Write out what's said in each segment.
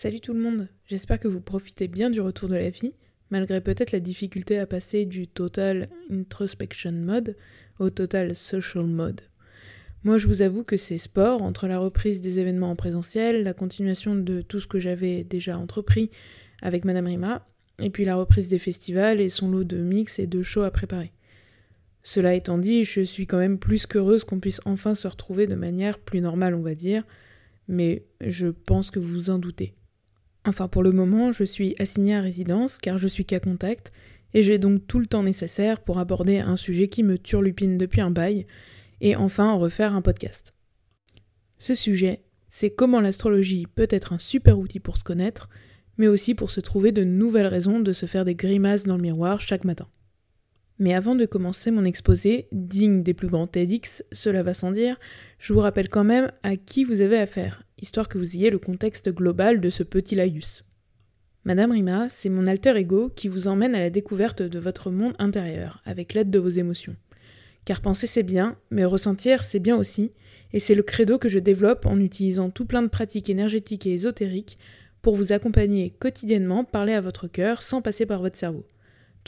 Salut tout le monde, j'espère que vous profitez bien du retour de la vie, malgré peut-être la difficulté à passer du total introspection mode au total social mode. Moi je vous avoue que c'est sport, entre la reprise des événements en présentiel, la continuation de tout ce que j'avais déjà entrepris avec Madame Rima, et puis la reprise des festivals et son lot de mix et de shows à préparer. Cela étant dit, je suis quand même plus qu'heureuse qu'on puisse enfin se retrouver de manière plus normale, on va dire, mais je pense que vous vous en doutez. Enfin, pour le moment, je suis assignée à résidence car je suis cas contact et j'ai donc tout le temps nécessaire pour aborder un sujet qui me turlupine depuis un bail et enfin en refaire un podcast. Ce sujet, c'est comment l'astrologie peut être un super outil pour se connaître, mais aussi pour se trouver de nouvelles raisons de se faire des grimaces dans le miroir chaque matin. Mais avant de commencer mon exposé, digne des plus grands TEDx, cela va sans dire, je vous rappelle quand même à qui vous avez affaire, histoire que vous ayez le contexte global de ce petit laïus. Madame Rima, c'est mon alter ego qui vous emmène à la découverte de votre monde intérieur, avec l'aide de vos émotions. Car penser c'est bien, mais ressentir c'est bien aussi, et c'est le credo que je développe en utilisant tout plein de pratiques énergétiques et ésotériques pour vous accompagner quotidiennement, parler à votre cœur sans passer par votre cerveau.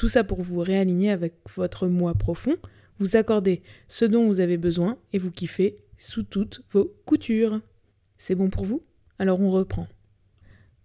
Tout ça pour vous réaligner avec votre moi profond, vous accorder ce dont vous avez besoin et vous kiffer sous toutes vos coutures. C'est bon pour vous? Alors on reprend.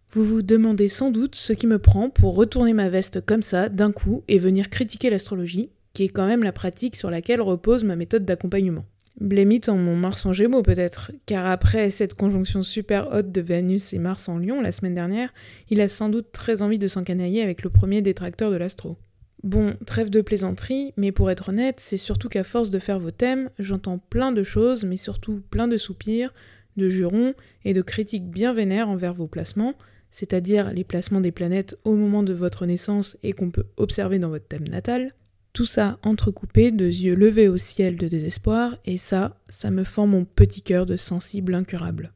Vous vous demandez sans doute ce qui me prend pour retourner ma veste comme ça d'un coup et venir critiquer l'astrologie, qui est quand même la pratique sur laquelle repose ma méthode d'accompagnement. Blémite en mon Mars en Gémeaux peut-être, car après cette conjonction super haute de Vénus et Mars en Lion la semaine dernière, il a sans doute très envie de s'encanailler avec le premier détracteur de l'astro. Bon, trêve de plaisanterie, mais pour être honnête, c'est surtout qu'à force de faire vos thèmes, j'entends plein de choses, mais surtout plein de soupirs, de jurons et de critiques bien vénères envers vos placements, c'est-à-dire les placements des planètes au moment de votre naissance et qu'on peut observer dans votre thème natal. Tout ça entrecoupé de yeux levés au ciel de désespoir, et ça, ça me fend mon petit cœur de sensible incurable.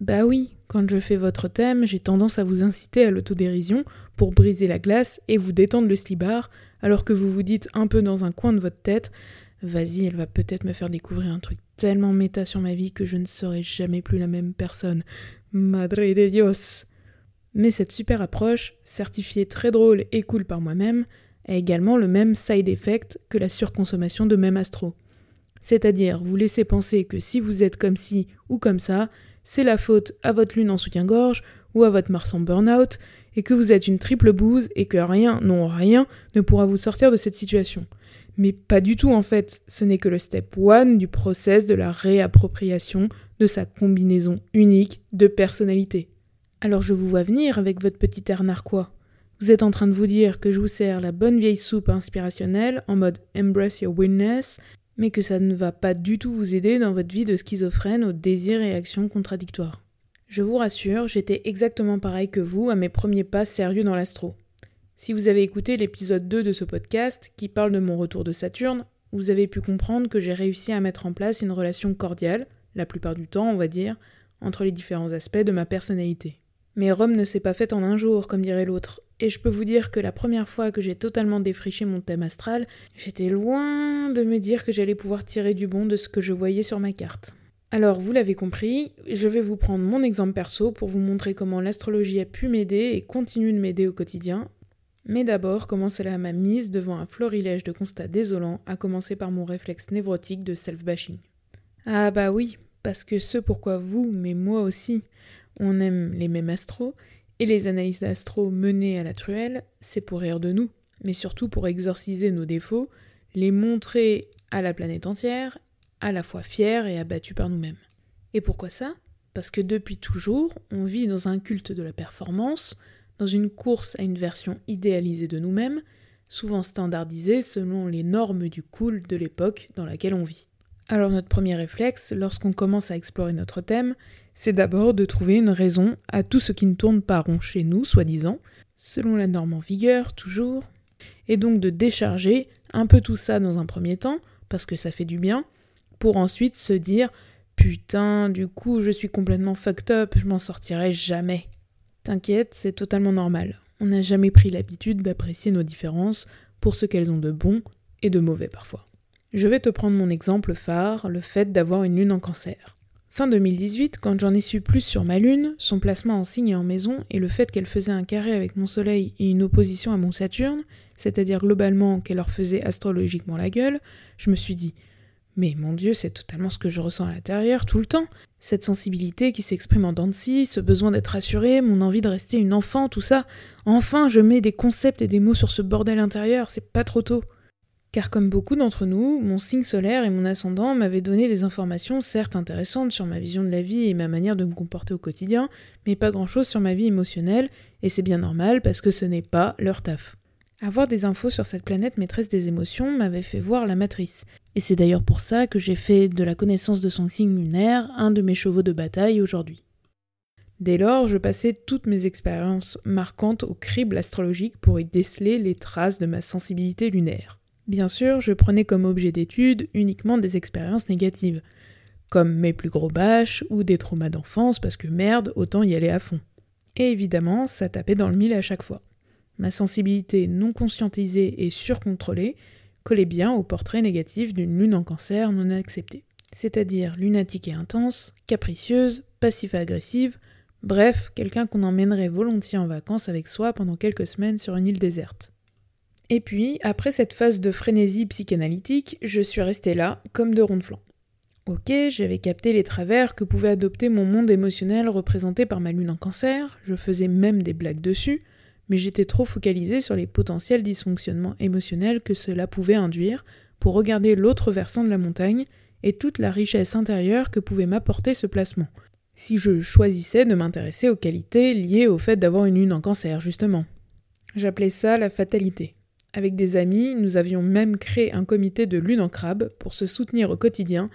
Bah oui, quand je fais votre thème, j'ai tendance à vous inciter à l'autodérision pour briser la glace et vous détendre le slibard, alors que vous vous dites un peu dans un coin de votre tête Vas-y, elle va peut-être me faire découvrir un truc tellement méta sur ma vie que je ne serai jamais plus la même personne. Madre de Dios Mais cette super approche, certifiée très drôle et cool par moi-même, a également le même side effect que la surconsommation de même astro. C'est-à-dire vous laissez penser que si vous êtes comme ci ou comme ça, c'est la faute à votre lune en soutien-gorge ou à votre Mars en burn-out, et que vous êtes une triple bouse et que rien, non rien, ne pourra vous sortir de cette situation. Mais pas du tout en fait, ce n'est que le step one du process de la réappropriation de sa combinaison unique de personnalité. Alors je vous vois venir avec votre petit air narquois. Vous êtes en train de vous dire que je vous sers la bonne vieille soupe inspirationnelle en mode embrace your weirdness mais que ça ne va pas du tout vous aider dans votre vie de schizophrène aux désirs et actions contradictoires. Je vous rassure, j'étais exactement pareil que vous à mes premiers pas sérieux dans l'astro. Si vous avez écouté l'épisode 2 de ce podcast, qui parle de mon retour de Saturne, vous avez pu comprendre que j'ai réussi à mettre en place une relation cordiale, la plupart du temps on va dire, entre les différents aspects de ma personnalité. Mais Rome ne s'est pas faite en un jour, comme dirait l'autre, et je peux vous dire que la première fois que j'ai totalement défriché mon thème astral, j'étais loin de me dire que j'allais pouvoir tirer du bon de ce que je voyais sur ma carte. Alors, vous l'avez compris, je vais vous prendre mon exemple perso pour vous montrer comment l'astrologie a pu m'aider et continue de m'aider au quotidien. Mais d'abord, comment cela m'a mise devant un florilège de constats désolants, à commencer par mon réflexe névrotique de self-bashing. Ah bah oui, parce que ce pourquoi vous, mais moi aussi, on aime les mêmes astros, et les analyses d'astro menées à la truelle, c'est pour rire de nous, mais surtout pour exorciser nos défauts, les montrer à la planète entière, à la fois fiers et abattus par nous-mêmes. Et pourquoi ça? Parce que depuis toujours, on vit dans un culte de la performance, dans une course à une version idéalisée de nous-mêmes, souvent standardisée selon les normes du cool de l'époque dans laquelle on vit. Alors notre premier réflexe, lorsqu'on commence à explorer notre thème, c'est d'abord de trouver une raison à tout ce qui ne tourne pas rond chez nous, soi-disant, selon la norme en vigueur, toujours, et donc de décharger un peu tout ça dans un premier temps, parce que ça fait du bien, pour ensuite se dire Putain, du coup, je suis complètement fucked up, je m'en sortirai jamais. T'inquiète, c'est totalement normal. On n'a jamais pris l'habitude d'apprécier nos différences pour ce qu'elles ont de bon et de mauvais parfois. Je vais te prendre mon exemple phare, le fait d'avoir une lune en cancer. Fin 2018, quand j'en ai su plus sur ma lune, son placement en signe et en maison, et le fait qu'elle faisait un carré avec mon soleil et une opposition à mon Saturne, c'est-à-dire globalement qu'elle leur faisait astrologiquement la gueule, je me suis dit mais mon Dieu, c'est totalement ce que je ressens à l'intérieur tout le temps. Cette sensibilité qui s'exprime en dents ce besoin d'être rassurée, mon envie de rester une enfant, tout ça. Enfin, je mets des concepts et des mots sur ce bordel intérieur, c'est pas trop tôt. Car comme beaucoup d'entre nous, mon signe solaire et mon ascendant m'avaient donné des informations certes intéressantes sur ma vision de la vie et ma manière de me comporter au quotidien, mais pas grand-chose sur ma vie émotionnelle, et c'est bien normal parce que ce n'est pas leur taf. Avoir des infos sur cette planète maîtresse des émotions m'avait fait voir la matrice, et c'est d'ailleurs pour ça que j'ai fait de la connaissance de son signe lunaire un de mes chevaux de bataille aujourd'hui. Dès lors, je passais toutes mes expériences marquantes au crible astrologique pour y déceler les traces de ma sensibilité lunaire. Bien sûr, je prenais comme objet d'étude uniquement des expériences négatives, comme mes plus gros bâches ou des traumas d'enfance parce que merde, autant y aller à fond. Et évidemment, ça tapait dans le mille à chaque fois. Ma sensibilité non conscientisée et surcontrôlée collait bien au portrait négatif d'une lune en cancer non acceptée. C'est-à-dire lunatique et intense, capricieuse, passive-agressive, bref, quelqu'un qu'on emmènerait volontiers en vacances avec soi pendant quelques semaines sur une île déserte. Et puis, après cette phase de frénésie psychanalytique, je suis restée là, comme de ronde flanc. Ok, j'avais capté les travers que pouvait adopter mon monde émotionnel représenté par ma lune en cancer, je faisais même des blagues dessus, mais j'étais trop focalisée sur les potentiels dysfonctionnements émotionnels que cela pouvait induire pour regarder l'autre versant de la montagne et toute la richesse intérieure que pouvait m'apporter ce placement, si je choisissais de m'intéresser aux qualités liées au fait d'avoir une lune en cancer, justement. J'appelais ça la fatalité. Avec des amis, nous avions même créé un comité de lune en crabe pour se soutenir au quotidien,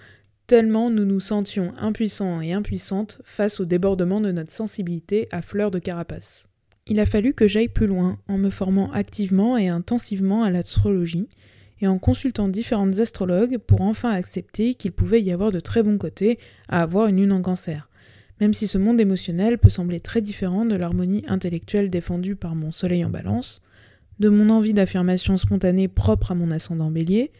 tellement nous nous sentions impuissants et impuissantes face au débordement de notre sensibilité à fleur de carapace. Il a fallu que j'aille plus loin en me formant activement et intensivement à l'astrologie et en consultant différentes astrologues pour enfin accepter qu'il pouvait y avoir de très bons côtés à avoir une lune en cancer, même si ce monde émotionnel peut sembler très différent de l'harmonie intellectuelle défendue par mon soleil en balance, de mon envie d'affirmation spontanée propre à mon ascendant bélier,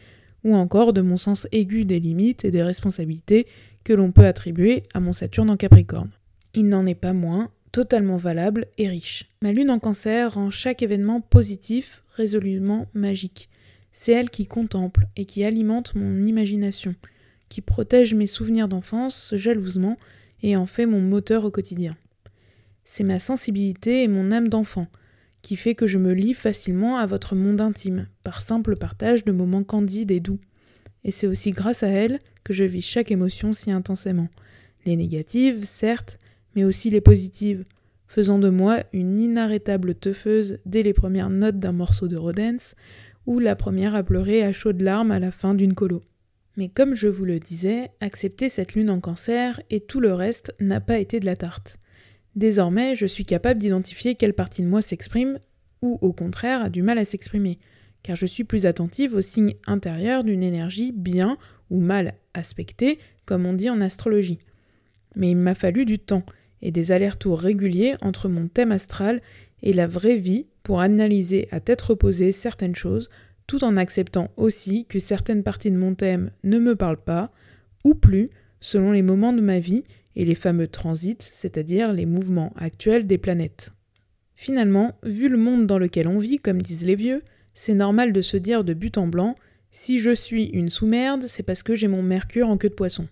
ou encore de mon sens aigu des limites et des responsabilités que l'on peut attribuer à mon Saturne en Capricorne. Il n'en est pas moins totalement valable et riche. Ma lune en cancer rend chaque événement positif, résolument magique. C'est elle qui contemple et qui alimente mon imagination, qui protège mes souvenirs d'enfance jalousement et en fait mon moteur au quotidien. C'est ma sensibilité et mon âme d'enfant qui fait que je me lie facilement à votre monde intime, par simple partage de moments candides et doux. Et c'est aussi grâce à elle que je vis chaque émotion si intensément. Les négatives, certes, mais aussi les positives, faisant de moi une inarrêtable teufeuse dès les premières notes d'un morceau de Rodens, ou la première à pleurer à chaudes larmes à la fin d'une colo. Mais comme je vous le disais, accepter cette lune en cancer et tout le reste n'a pas été de la tarte. Désormais, je suis capable d'identifier quelle partie de moi s'exprime ou au contraire a du mal à s'exprimer, car je suis plus attentive aux signes intérieurs d'une énergie bien ou mal aspectée, comme on dit en astrologie. Mais il m'a fallu du temps, et des allers-retours réguliers entre mon thème astral et la vraie vie pour analyser à tête reposée certaines choses, tout en acceptant aussi que certaines parties de mon thème ne me parlent pas, ou plus, selon les moments de ma vie et les fameux transits, c'est-à-dire les mouvements actuels des planètes. Finalement, vu le monde dans lequel on vit, comme disent les vieux, c'est normal de se dire de but en blanc si je suis une sous-merde, c'est parce que j'ai mon Mercure en queue de poisson.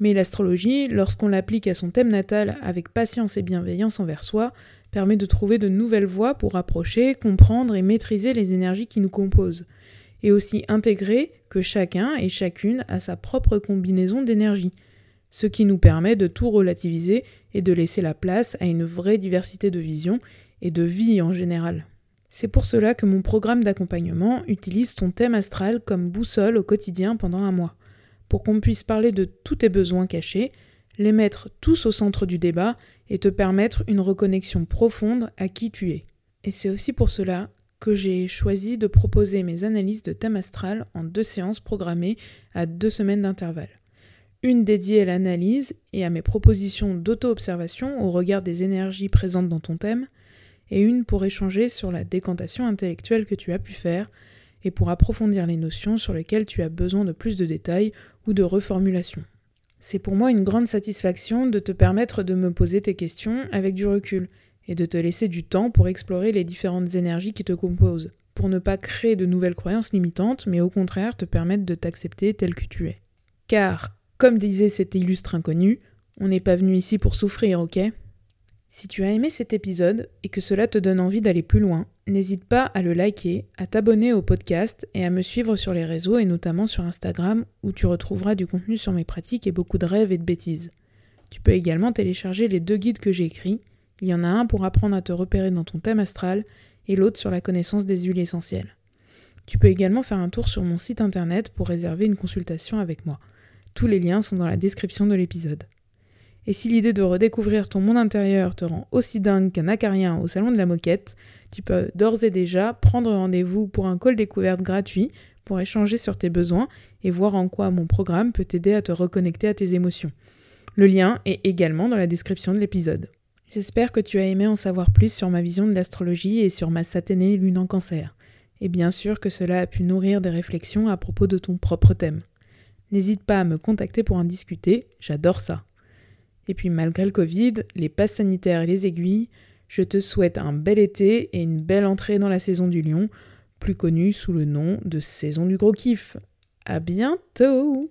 Mais l'astrologie, lorsqu'on l'applique à son thème natal avec patience et bienveillance envers soi, permet de trouver de nouvelles voies pour approcher, comprendre et maîtriser les énergies qui nous composent, et aussi intégrer que chacun et chacune a sa propre combinaison d'énergie, ce qui nous permet de tout relativiser et de laisser la place à une vraie diversité de visions et de vie en général. C'est pour cela que mon programme d'accompagnement utilise ton thème astral comme boussole au quotidien pendant un mois pour qu'on puisse parler de tous tes besoins cachés, les mettre tous au centre du débat et te permettre une reconnexion profonde à qui tu es. Et c'est aussi pour cela que j'ai choisi de proposer mes analyses de thème astral en deux séances programmées à deux semaines d'intervalle. Une dédiée à l'analyse et à mes propositions d'auto-observation au regard des énergies présentes dans ton thème, et une pour échanger sur la décantation intellectuelle que tu as pu faire, et pour approfondir les notions sur lesquelles tu as besoin de plus de détails ou de reformulation. C'est pour moi une grande satisfaction de te permettre de me poser tes questions avec du recul et de te laisser du temps pour explorer les différentes énergies qui te composent, pour ne pas créer de nouvelles croyances limitantes, mais au contraire te permettre de t'accepter tel que tu es. Car, comme disait cet illustre inconnu, on n'est pas venu ici pour souffrir, ok? Si tu as aimé cet épisode et que cela te donne envie d'aller plus loin, n'hésite pas à le liker, à t'abonner au podcast et à me suivre sur les réseaux et notamment sur Instagram où tu retrouveras du contenu sur mes pratiques et beaucoup de rêves et de bêtises. Tu peux également télécharger les deux guides que j'ai écrits il y en a un pour apprendre à te repérer dans ton thème astral et l'autre sur la connaissance des huiles essentielles. Tu peux également faire un tour sur mon site internet pour réserver une consultation avec moi. Tous les liens sont dans la description de l'épisode. Et si l'idée de redécouvrir ton monde intérieur te rend aussi dingue qu'un acarien au salon de la moquette, tu peux d'ores et déjà prendre rendez-vous pour un call découverte gratuit pour échanger sur tes besoins et voir en quoi mon programme peut t'aider à te reconnecter à tes émotions. Le lien est également dans la description de l'épisode. J'espère que tu as aimé en savoir plus sur ma vision de l'astrologie et sur ma satanée lune en cancer. Et bien sûr que cela a pu nourrir des réflexions à propos de ton propre thème. N'hésite pas à me contacter pour en discuter, j'adore ça. Et puis malgré le Covid, les passes sanitaires et les aiguilles, je te souhaite un bel été et une belle entrée dans la saison du lion, plus connue sous le nom de saison du gros kiff. À bientôt!